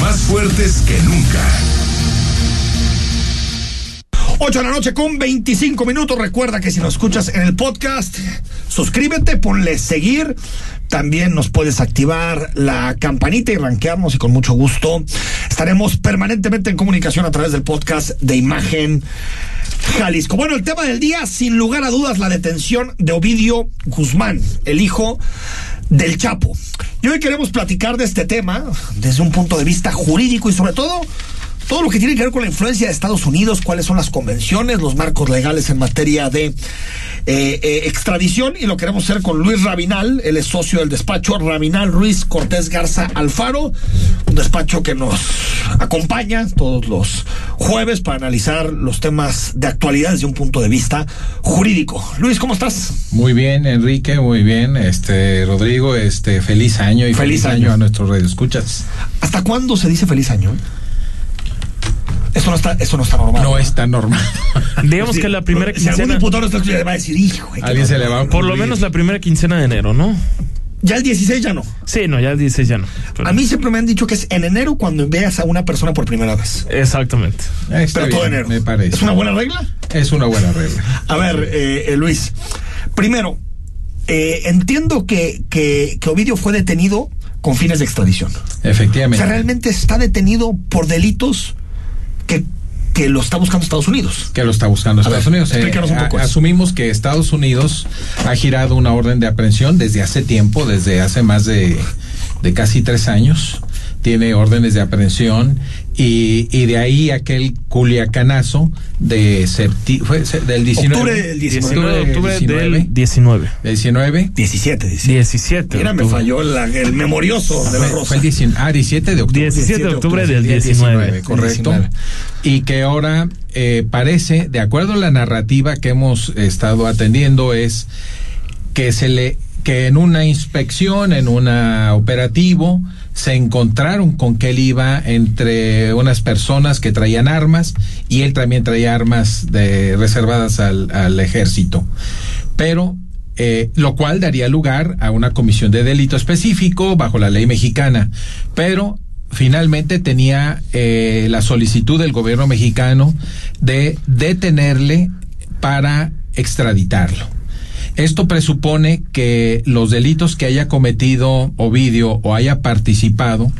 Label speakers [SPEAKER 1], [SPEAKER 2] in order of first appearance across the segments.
[SPEAKER 1] más fuertes que nunca.
[SPEAKER 2] 8 de la noche con 25 minutos. Recuerda que si nos escuchas en el podcast, suscríbete, ponle seguir. También nos puedes activar la campanita y rankearnos y con mucho gusto estaremos permanentemente en comunicación a través del podcast de imagen Jalisco. Bueno, el tema del día, sin lugar a dudas, la detención de Ovidio Guzmán, el hijo del Chapo. Y hoy queremos platicar de este tema desde un punto de vista jurídico y sobre todo todo lo que tiene que ver con la influencia de Estados Unidos, cuáles son las convenciones, los marcos legales en materia de eh, eh, extradición y lo queremos hacer con Luis Rabinal, él es socio del despacho Rabinal Ruiz Cortés Garza Alfaro, un despacho que nos acompaña todos los jueves para analizar los temas de actualidad desde un punto de vista jurídico. Luis, ¿cómo estás?
[SPEAKER 3] Muy bien, Enrique, muy bien. Este, Rodrigo, este, feliz año y feliz, año. a nuestros radioescuchas.
[SPEAKER 2] ¿Hasta cuándo se dice feliz año? Eso no está, eso no está normal.
[SPEAKER 3] No está normal.
[SPEAKER 4] Digamos que la primera
[SPEAKER 2] Si algún
[SPEAKER 4] quincena.
[SPEAKER 2] diputado está escuchando, le va a decir, hijo.
[SPEAKER 3] Alguien se
[SPEAKER 2] normal".
[SPEAKER 3] le va a
[SPEAKER 4] Por lo menos la primera quincena de enero, ¿no?
[SPEAKER 2] Ya el 16 ya no.
[SPEAKER 4] Sí, no, ya el 16 ya no. Pero-
[SPEAKER 2] A mí siempre me han dicho que es en enero cuando veas a una persona por primera vez.
[SPEAKER 4] Exactamente.
[SPEAKER 3] Eh, está
[SPEAKER 2] Pero todo enero.
[SPEAKER 3] Me parece.
[SPEAKER 2] ¿Es una buena regla?
[SPEAKER 3] Es una buena regla.
[SPEAKER 2] A ver, eh, eh, Luis. Primero, eh, entiendo que, que, que Ovidio fue detenido con fines de extradición. O
[SPEAKER 3] Efectivamente.
[SPEAKER 2] sea, realmente está detenido por delitos que lo está buscando Estados Unidos.
[SPEAKER 3] que lo está buscando Estados
[SPEAKER 2] ver,
[SPEAKER 3] Unidos. Eh,
[SPEAKER 2] explícanos un poco
[SPEAKER 3] a-
[SPEAKER 2] eso.
[SPEAKER 3] asumimos que Estados Unidos ha girado una orden de aprehensión desde hace tiempo, desde hace más de, de casi tres años. Tiene órdenes de aprehensión y, y de ahí aquel culiacanazo de septi- fue del 19,
[SPEAKER 2] Octubre del
[SPEAKER 4] 19 de octubre
[SPEAKER 3] 19,
[SPEAKER 4] del 19.
[SPEAKER 3] 19
[SPEAKER 2] 17, 17.
[SPEAKER 4] 17.
[SPEAKER 2] Mira, me falló la- el memorioso de la
[SPEAKER 3] Fue-
[SPEAKER 2] Rosa.
[SPEAKER 3] fue el 19, ah, 17 de octubre.
[SPEAKER 4] 17 de octubre del
[SPEAKER 3] Día
[SPEAKER 4] 19.
[SPEAKER 3] correcto.
[SPEAKER 2] 19.
[SPEAKER 3] Y que ahora eh, parece, de acuerdo a la narrativa que hemos estado atendiendo, es que se le que en una inspección, en un operativo, se encontraron con que él iba entre unas personas que traían armas y él también traía armas de, reservadas al, ejército. Pero eh, lo cual daría lugar a una comisión de delito específico bajo la ley mexicana. Pero finalmente tenía eh, la solicitud del gobierno mexicano de detenerle para extraditarlo. Esto presupone que los delitos que haya cometido Ovidio o haya participado,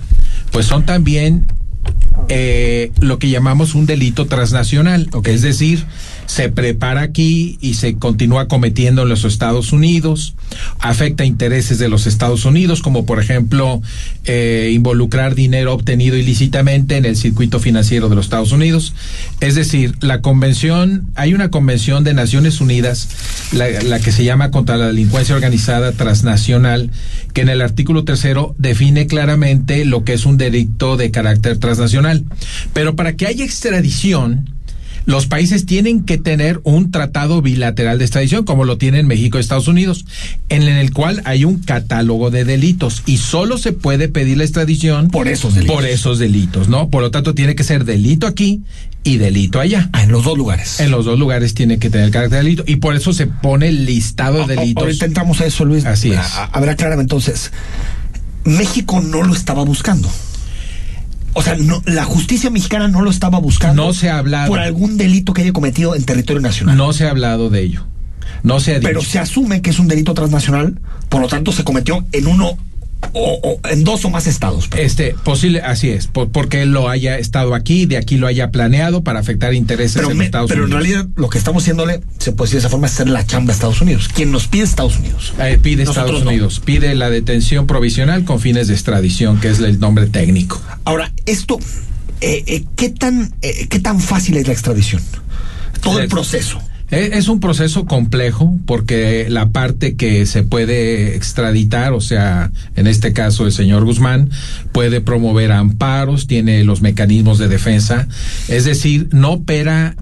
[SPEAKER 3] pues son también eh, lo que llamamos un delito transnacional, es decir, se prepara aquí y se continúa cometiendo en los Estados Unidos, afecta intereses de los Estados Unidos, como por ejemplo eh, involucrar dinero obtenido ilícitamente en el circuito financiero de los Estados Unidos. Es decir, la convención, hay una convención de Naciones Unidas, la, la que se llama contra la delincuencia organizada transnacional, que en el artículo tercero define claramente lo que es un delito de carácter transnacional. Pero para que haya extradición, los países tienen que tener un tratado bilateral de extradición, como lo tienen México y Estados Unidos, en el cual hay un catálogo de delitos y solo se puede pedir la extradición
[SPEAKER 2] Por esos delitos.
[SPEAKER 3] por esos delitos, ¿no? Por lo tanto, tiene que ser delito aquí y delito allá.
[SPEAKER 2] Ah, en los dos lugares.
[SPEAKER 3] En los dos lugares tiene que tener carácter de delito y por eso se pone el listado de
[SPEAKER 2] A- a-
[SPEAKER 3] delitos.
[SPEAKER 2] Ahorita entramos a eso, Luis.
[SPEAKER 3] Así es.
[SPEAKER 2] Ver, aclárame entonces. México no lo estaba buscando. O sea, no, la justicia mexicana no lo estaba buscando.
[SPEAKER 3] No se ha hablado.
[SPEAKER 2] Por algún delito que haya cometido en territorio nacional.
[SPEAKER 3] No se ha hablado de ello. No se ha dicho.
[SPEAKER 2] Pero se asume que es un delito transnacional, por lo tanto se cometió en uno o, o en dos o más estados.
[SPEAKER 3] Este, posible, así es, por- porque él lo haya estado aquí, de aquí lo haya planeado para afectar intereses
[SPEAKER 2] Pero,
[SPEAKER 3] en
[SPEAKER 2] me-
[SPEAKER 3] Estados
[SPEAKER 2] pero en
[SPEAKER 3] Unidos.
[SPEAKER 2] realidad lo que estamos haciéndole, se puede decir de esa forma, es hacer la chamba a Estados Unidos. Quien nos pide es Estados Unidos.
[SPEAKER 3] Eh, pide
[SPEAKER 2] Nosotros
[SPEAKER 3] Estados
[SPEAKER 2] no.
[SPEAKER 3] Unidos, pide la detención provisional con fines de extradición, que es el nombre técnico.
[SPEAKER 2] Ahora, esto, eh, eh, ¿qué, tan, ¿qué tan fácil es la extradición? Todo el
[SPEAKER 3] Es-
[SPEAKER 2] proceso.
[SPEAKER 3] Eh, Es un proceso complejo porque la parte que se puede extraditar, o sea, en este caso el señor Guzmán, puede promover amparos, tiene los mecanismos de defensa, es decir, no opera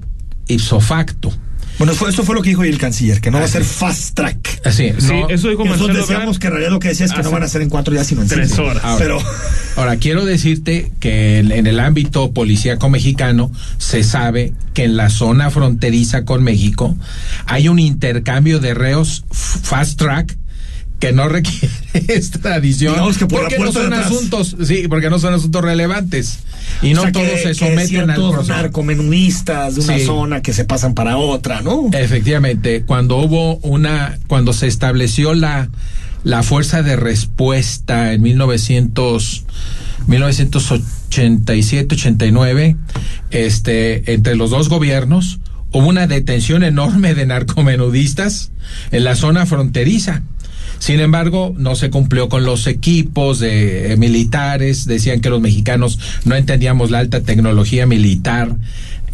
[SPEAKER 3] ipso facto.
[SPEAKER 2] Bueno, fue- eso fue lo que dijo hoy el canciller, que no va a
[SPEAKER 3] Así.
[SPEAKER 2] ser fast track.
[SPEAKER 3] Así,
[SPEAKER 4] Sí,
[SPEAKER 3] no-
[SPEAKER 4] eso dijo
[SPEAKER 2] Y nosotros
[SPEAKER 4] Marcelo
[SPEAKER 2] decíamos
[SPEAKER 4] Ebrard
[SPEAKER 2] que en realidad lo que decía es que no van a ser en cuatro días, sino en
[SPEAKER 4] tres
[SPEAKER 2] cinco.
[SPEAKER 4] horas.
[SPEAKER 3] Ahora,
[SPEAKER 2] Pero
[SPEAKER 3] Ahora, quiero decirte que en, en el ámbito policíaco mexicano se sabe que en la zona fronteriza con México hay un intercambio de reos fast track que no requiere extradición.
[SPEAKER 2] Que por
[SPEAKER 3] porque no son asuntos, sí, porque no son asuntos relevantes. Y
[SPEAKER 2] O
[SPEAKER 3] no
[SPEAKER 2] sea,
[SPEAKER 3] todos
[SPEAKER 2] que-
[SPEAKER 3] se
[SPEAKER 2] que
[SPEAKER 3] someten al
[SPEAKER 2] ciertos
[SPEAKER 3] proceso.
[SPEAKER 2] narcomenudistas de una
[SPEAKER 3] Sí.
[SPEAKER 2] zona que se pasan para otra, ¿no?
[SPEAKER 3] Efectivamente, cuando hubo una, cuando se estableció la, la fuerza de respuesta en 1900, 1987-89, este, entre los dos gobiernos, hubo una detención enorme de narcomenudistas en la zona fronteriza. Sin embargo, no se cumplió con los equipos de eh, militares, decían que los mexicanos no entendíamos la alta tecnología militar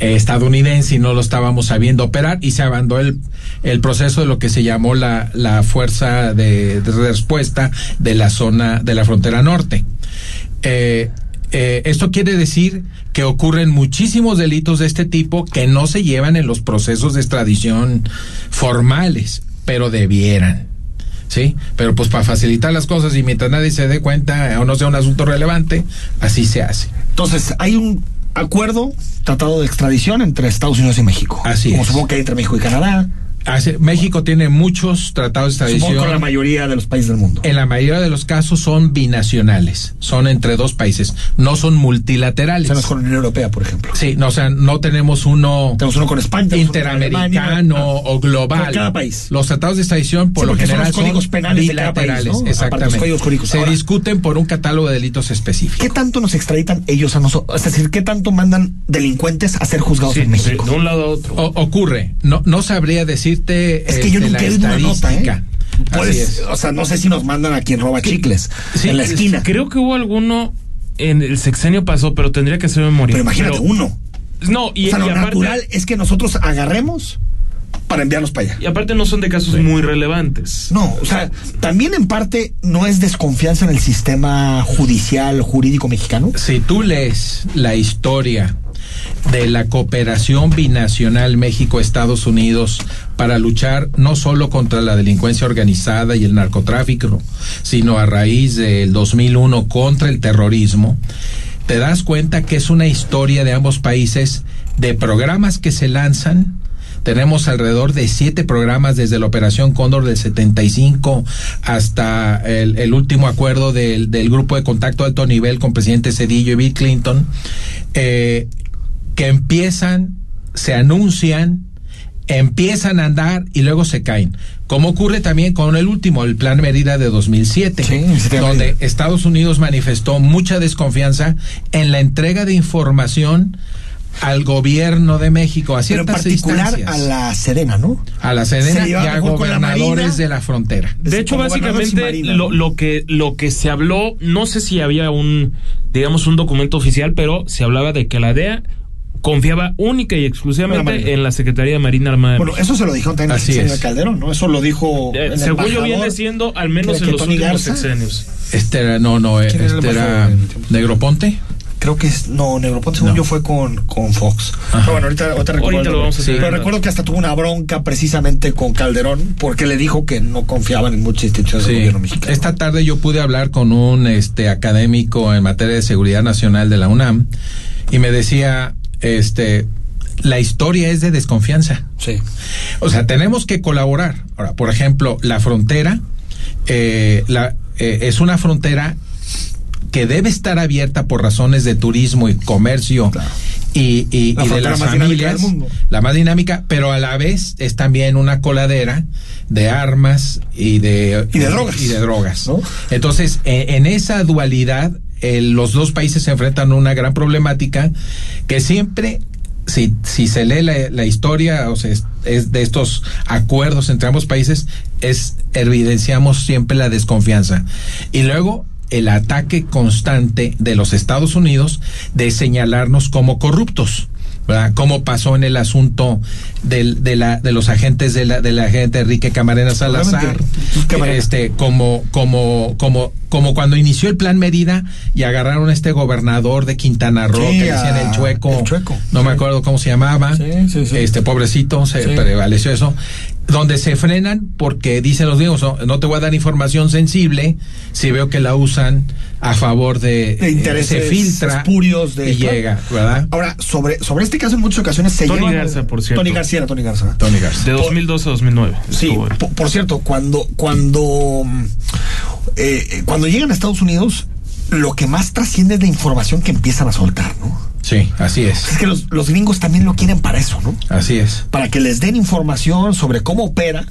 [SPEAKER 3] eh, estadounidense y no lo estábamos sabiendo operar y se abandonó el, proceso de lo que se llamó la, fuerza de, respuesta de la zona de la frontera norte. Eh, esto quiere decir que ocurren muchísimos delitos de este tipo que no se llevan en los procesos de extradición formales, pero debieran. ¿Sí? Pero pues para facilitar las cosas y mientras nadie se dé cuenta o no sea un asunto relevante, así se hace.
[SPEAKER 2] Entonces, hay un acuerdo, tratado de extradición entre Estados Unidos y México.
[SPEAKER 3] Así
[SPEAKER 2] Como
[SPEAKER 3] es.
[SPEAKER 2] supongo que hay entre México y Canadá.
[SPEAKER 3] Hace- México tiene muchos tratados de
[SPEAKER 2] Supongo
[SPEAKER 3] extradición.
[SPEAKER 2] con la mayoría de los países del mundo.
[SPEAKER 3] En la mayoría de los casos son binacionales, son entre dos países, no son
[SPEAKER 2] O
[SPEAKER 3] multilaterales.
[SPEAKER 2] sea, no es con la Unión Europea, por ejemplo.
[SPEAKER 3] Sí, no, o sea, no tenemos uno
[SPEAKER 2] Tenemos uno con España.
[SPEAKER 3] interamericano
[SPEAKER 2] Alemania. Ah,
[SPEAKER 3] o global.
[SPEAKER 2] Con cada país.
[SPEAKER 3] Los tratados de extradición por
[SPEAKER 2] Sí,
[SPEAKER 3] lo
[SPEAKER 2] son
[SPEAKER 3] general
[SPEAKER 2] los códigos penales de cada país,
[SPEAKER 3] bilaterales, exactamente.
[SPEAKER 2] códigos.
[SPEAKER 3] Se
[SPEAKER 2] Ahora-
[SPEAKER 3] discuten por un catálogo de delitos específicos.
[SPEAKER 2] ¿Qué tanto nos extraditan ellos a nosotros? Es decir, ¿qué tanto mandan delincuentes a ser juzgados
[SPEAKER 5] Sí,
[SPEAKER 2] en México?
[SPEAKER 5] de un lado a otro.
[SPEAKER 3] O- ocurre, no no sabría
[SPEAKER 2] Es que yo
[SPEAKER 3] este,
[SPEAKER 2] nunca
[SPEAKER 3] la
[SPEAKER 2] una nota, ¿eh?
[SPEAKER 3] estadística. Así
[SPEAKER 2] Puedes-
[SPEAKER 3] es.
[SPEAKER 2] o sea, no sé si nos mandan a quien roba chicles
[SPEAKER 3] Sí,
[SPEAKER 2] en la
[SPEAKER 3] es-
[SPEAKER 2] esquina.
[SPEAKER 5] Creo que hubo alguno en el sexenio pasó, pero tendría que ser memoria.
[SPEAKER 2] Pero imagínate
[SPEAKER 5] Pero-
[SPEAKER 2] uno.
[SPEAKER 5] No, y,
[SPEAKER 2] o sea,
[SPEAKER 5] y
[SPEAKER 2] lo
[SPEAKER 5] aparte,
[SPEAKER 2] natural es que nosotros agarremos para enviarlos para allá.
[SPEAKER 5] y aparte no son de casos muy relevantes.
[SPEAKER 2] No, o sea, también en parte no es desconfianza en el sistema judicial, jurídico mexicano.
[SPEAKER 3] Si tú lees la historia de la cooperación binacional México-Estados Unidos para luchar no solo contra la delincuencia organizada y el narcotráfico, sino a raíz del 2001 contra el terrorismo, te das cuenta que es una historia de ambos países de programas que se lanzan. Tenemos alrededor de siete programas desde la Operación Cóndor del 75 hasta el, último acuerdo del, grupo de contacto alto nivel con presidente Cedillo y Bill Clinton, eh, que empiezan, se anuncian, empiezan a andar y luego se caen. Como ocurre también con el último, el Plan Mérida de 2007,
[SPEAKER 2] Sí,
[SPEAKER 3] donde
[SPEAKER 2] Mérida.
[SPEAKER 3] Estados Unidos manifestó mucha desconfianza en la entrega de información al gobierno de México, a
[SPEAKER 2] Pero en
[SPEAKER 3] ciertas
[SPEAKER 2] particular
[SPEAKER 3] instancias,
[SPEAKER 2] a la Sedena, ¿no?
[SPEAKER 3] a la
[SPEAKER 2] se
[SPEAKER 3] Sedena y
[SPEAKER 2] lleva
[SPEAKER 3] a
[SPEAKER 2] la
[SPEAKER 3] gobernadores de la frontera.
[SPEAKER 5] De hecho,
[SPEAKER 2] Como y
[SPEAKER 5] básicamente
[SPEAKER 2] marina,
[SPEAKER 5] lo, lo que lo que se habló, no sé si había un, digamos, un documento oficial, pero se hablaba de que la DEA confiaba única y exclusivamente en la Secretaría de Marina Armada. de
[SPEAKER 2] Bueno,
[SPEAKER 5] México.
[SPEAKER 2] eso se lo dijeron también
[SPEAKER 3] Así
[SPEAKER 2] al señor
[SPEAKER 3] es.
[SPEAKER 2] Calderón, ¿no? Eso lo dijo.
[SPEAKER 5] Eh,
[SPEAKER 2] el
[SPEAKER 5] según yo
[SPEAKER 2] embajador.
[SPEAKER 5] viene siendo, al menos
[SPEAKER 2] ¿Cree
[SPEAKER 5] en los
[SPEAKER 2] Tony
[SPEAKER 5] últimos
[SPEAKER 2] Garza?
[SPEAKER 5] sexenios.
[SPEAKER 3] Este era, no, no,
[SPEAKER 2] ¿Quién era el
[SPEAKER 3] este era
[SPEAKER 2] el?
[SPEAKER 3] Negroponte.
[SPEAKER 2] Creo que es. No, Negroponte, según
[SPEAKER 3] No.
[SPEAKER 2] yo, fue con, con Fox.
[SPEAKER 3] Ajá.
[SPEAKER 2] Pero bueno, ahorita, ahorita recuerdo.
[SPEAKER 5] Ahorita
[SPEAKER 2] el
[SPEAKER 5] lo vamos a.
[SPEAKER 2] Pero recuerdo que hasta tuvo una bronca precisamente con Calderón porque le dijo que no confiaban en muchas instituciones del
[SPEAKER 3] Sí.
[SPEAKER 2] gobierno mexicano.
[SPEAKER 3] Esta tarde yo pude hablar con un este académico en materia de seguridad nacional de la UNAM y me decía, este, la historia es de desconfianza.
[SPEAKER 2] Sí.
[SPEAKER 3] O sea, tenemos que colaborar. Ahora, por ejemplo, la frontera eh, la, eh, es una frontera que debe estar abierta por razones de turismo y comercio
[SPEAKER 2] Claro.
[SPEAKER 3] y, y-
[SPEAKER 2] La
[SPEAKER 3] y de las
[SPEAKER 2] más dinámica
[SPEAKER 3] familias,
[SPEAKER 2] del mundo.
[SPEAKER 3] la más dinámica, pero a la vez es también una coladera de armas y de,
[SPEAKER 2] Y de drogas.
[SPEAKER 3] Y de drogas.
[SPEAKER 2] ¿No?
[SPEAKER 3] Entonces, en, en esa dualidad, eh, los dos países se enfrentan a una gran problemática que siempre si, si se lee la, la historia o sea, es, es de estos acuerdos entre ambos países, es evidenciamos siempre la desconfianza. Y luego el ataque constante de los Estados Unidos de señalarnos como corruptos. ¿verdad? Como pasó en el asunto del, de, la, de los agentes de la, de la agente Enrique Camarena Salazar,
[SPEAKER 2] Camarena.
[SPEAKER 3] este, como, como, como, como cuando inició el plan Mérida y agarraron a este gobernador de Quintana Roo
[SPEAKER 2] Sí,
[SPEAKER 3] que decían el chueco,
[SPEAKER 2] el Chueco,
[SPEAKER 3] no me acuerdo cómo se llamaba,
[SPEAKER 2] Sí, sí, sí.
[SPEAKER 3] este pobrecito, se
[SPEAKER 2] Sí.
[SPEAKER 3] prevaleció eso. donde se frenan porque dicen los gringos, no, no te voy a dar información sensible si veo que la usan a favor de,
[SPEAKER 2] De intereses
[SPEAKER 3] se filtra
[SPEAKER 2] espurios de-
[SPEAKER 3] y llega, ¿verdad?
[SPEAKER 2] Ahora, sobre, sobre este caso en muchas ocasiones se
[SPEAKER 5] Tony
[SPEAKER 2] llevan-
[SPEAKER 5] Garza, por cierto.
[SPEAKER 2] Tony García, era Tony Garza.
[SPEAKER 3] Tony Garza.
[SPEAKER 5] De 2012 a 2009.
[SPEAKER 2] Sí, por, por cierto, cuando, cuando, mm, eh, eh, cuando llegan a Estados Unidos, lo que más trasciende es la información que empiezan a soltar, ¿no?
[SPEAKER 3] Sí, así es.
[SPEAKER 2] Es que los, los gringos también lo quieren para eso, ¿no?
[SPEAKER 3] Así es.
[SPEAKER 2] Para que les den información sobre cómo opera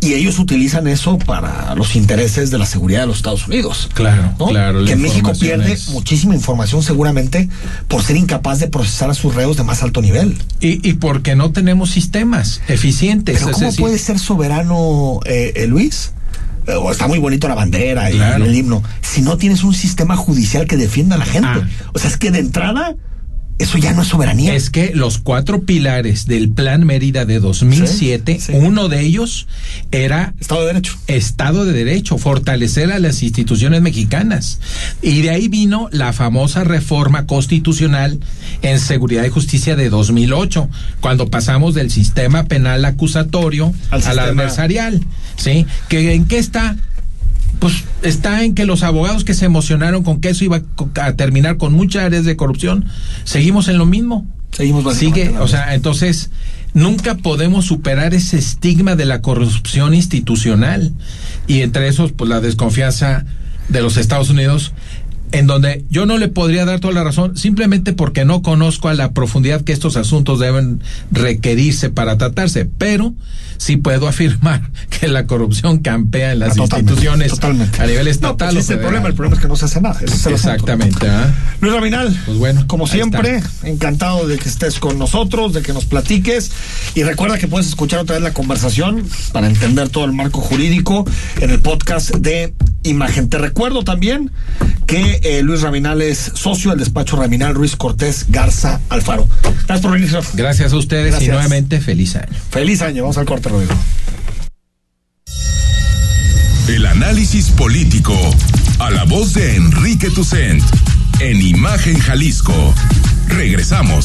[SPEAKER 2] y ellos utilizan eso para los intereses de la seguridad de los Estados Unidos.
[SPEAKER 3] Claro,
[SPEAKER 2] ¿no?
[SPEAKER 3] claro, la
[SPEAKER 2] Que México pierde
[SPEAKER 3] es-
[SPEAKER 2] muchísima información seguramente por ser incapaz de procesar a sus reos de más alto nivel.
[SPEAKER 3] Y, y porque no tenemos sistemas eficientes.
[SPEAKER 2] Pero ¿cómo
[SPEAKER 3] decir,
[SPEAKER 2] puede ser soberano eh, eh, Luis? Eh, o está muy bonito la bandera y
[SPEAKER 3] Claro.
[SPEAKER 2] el himno. Si no tienes un sistema judicial que defienda a la gente.
[SPEAKER 3] Ah.
[SPEAKER 2] O sea, es que de entrada, eso ya no es soberanía.
[SPEAKER 3] Es que los cuatro pilares del Plan Mérida de 2007,
[SPEAKER 2] Sí, sí.
[SPEAKER 3] uno de ellos era
[SPEAKER 2] Estado de Derecho.
[SPEAKER 3] Estado de Derecho, fortalecer a las instituciones mexicanas. Y de ahí vino la famosa reforma constitucional en seguridad y justicia de 2008, cuando pasamos del sistema penal acusatorio
[SPEAKER 2] Al
[SPEAKER 3] al, adversarial. ¿Sí? ¿Que, ¿En qué está? Pues está en que los abogados que se emocionaron con que eso iba a terminar con muchas áreas de corrupción, seguimos en lo mismo.
[SPEAKER 2] Seguimos
[SPEAKER 3] Sigue, o sea, entonces nunca podemos superar ese estigma de la corrupción institucional y entre esos pues la desconfianza de los Estados Unidos en donde yo no le podría dar toda la razón simplemente porque no conozco a la profundidad que estos asuntos deben requerirse para tratarse, pero sí puedo afirmar que la corrupción campea en las
[SPEAKER 2] Ah, totalmente,
[SPEAKER 3] instituciones
[SPEAKER 2] totalmente.
[SPEAKER 3] a nivel
[SPEAKER 2] No,
[SPEAKER 3] estatal.
[SPEAKER 2] pues
[SPEAKER 3] o
[SPEAKER 2] ese es el problema. El problema es que no se hace nada. Es.
[SPEAKER 3] Exactamente. ¿ah?
[SPEAKER 2] Luis Raminal,
[SPEAKER 3] Pues bueno,
[SPEAKER 2] como siempre,
[SPEAKER 3] está.
[SPEAKER 2] encantado de que estés con nosotros, de que nos platiques. Y recuerda que puedes escuchar otra vez la conversación para entender todo el marco jurídico en el podcast de Imagen. Te recuerdo también que eh, Luis Raminal es socio del despacho Raminal Ruiz Cortés Garza Alfaro. Gracias por venir, señor.
[SPEAKER 3] Gracias a ustedes
[SPEAKER 2] Gracias.
[SPEAKER 3] y nuevamente feliz año.
[SPEAKER 2] Feliz año. Vamos al corte, Rodrigo.
[SPEAKER 1] El análisis político. A la voz de Enrique Tucent. En Imagen Jalisco. Regresamos.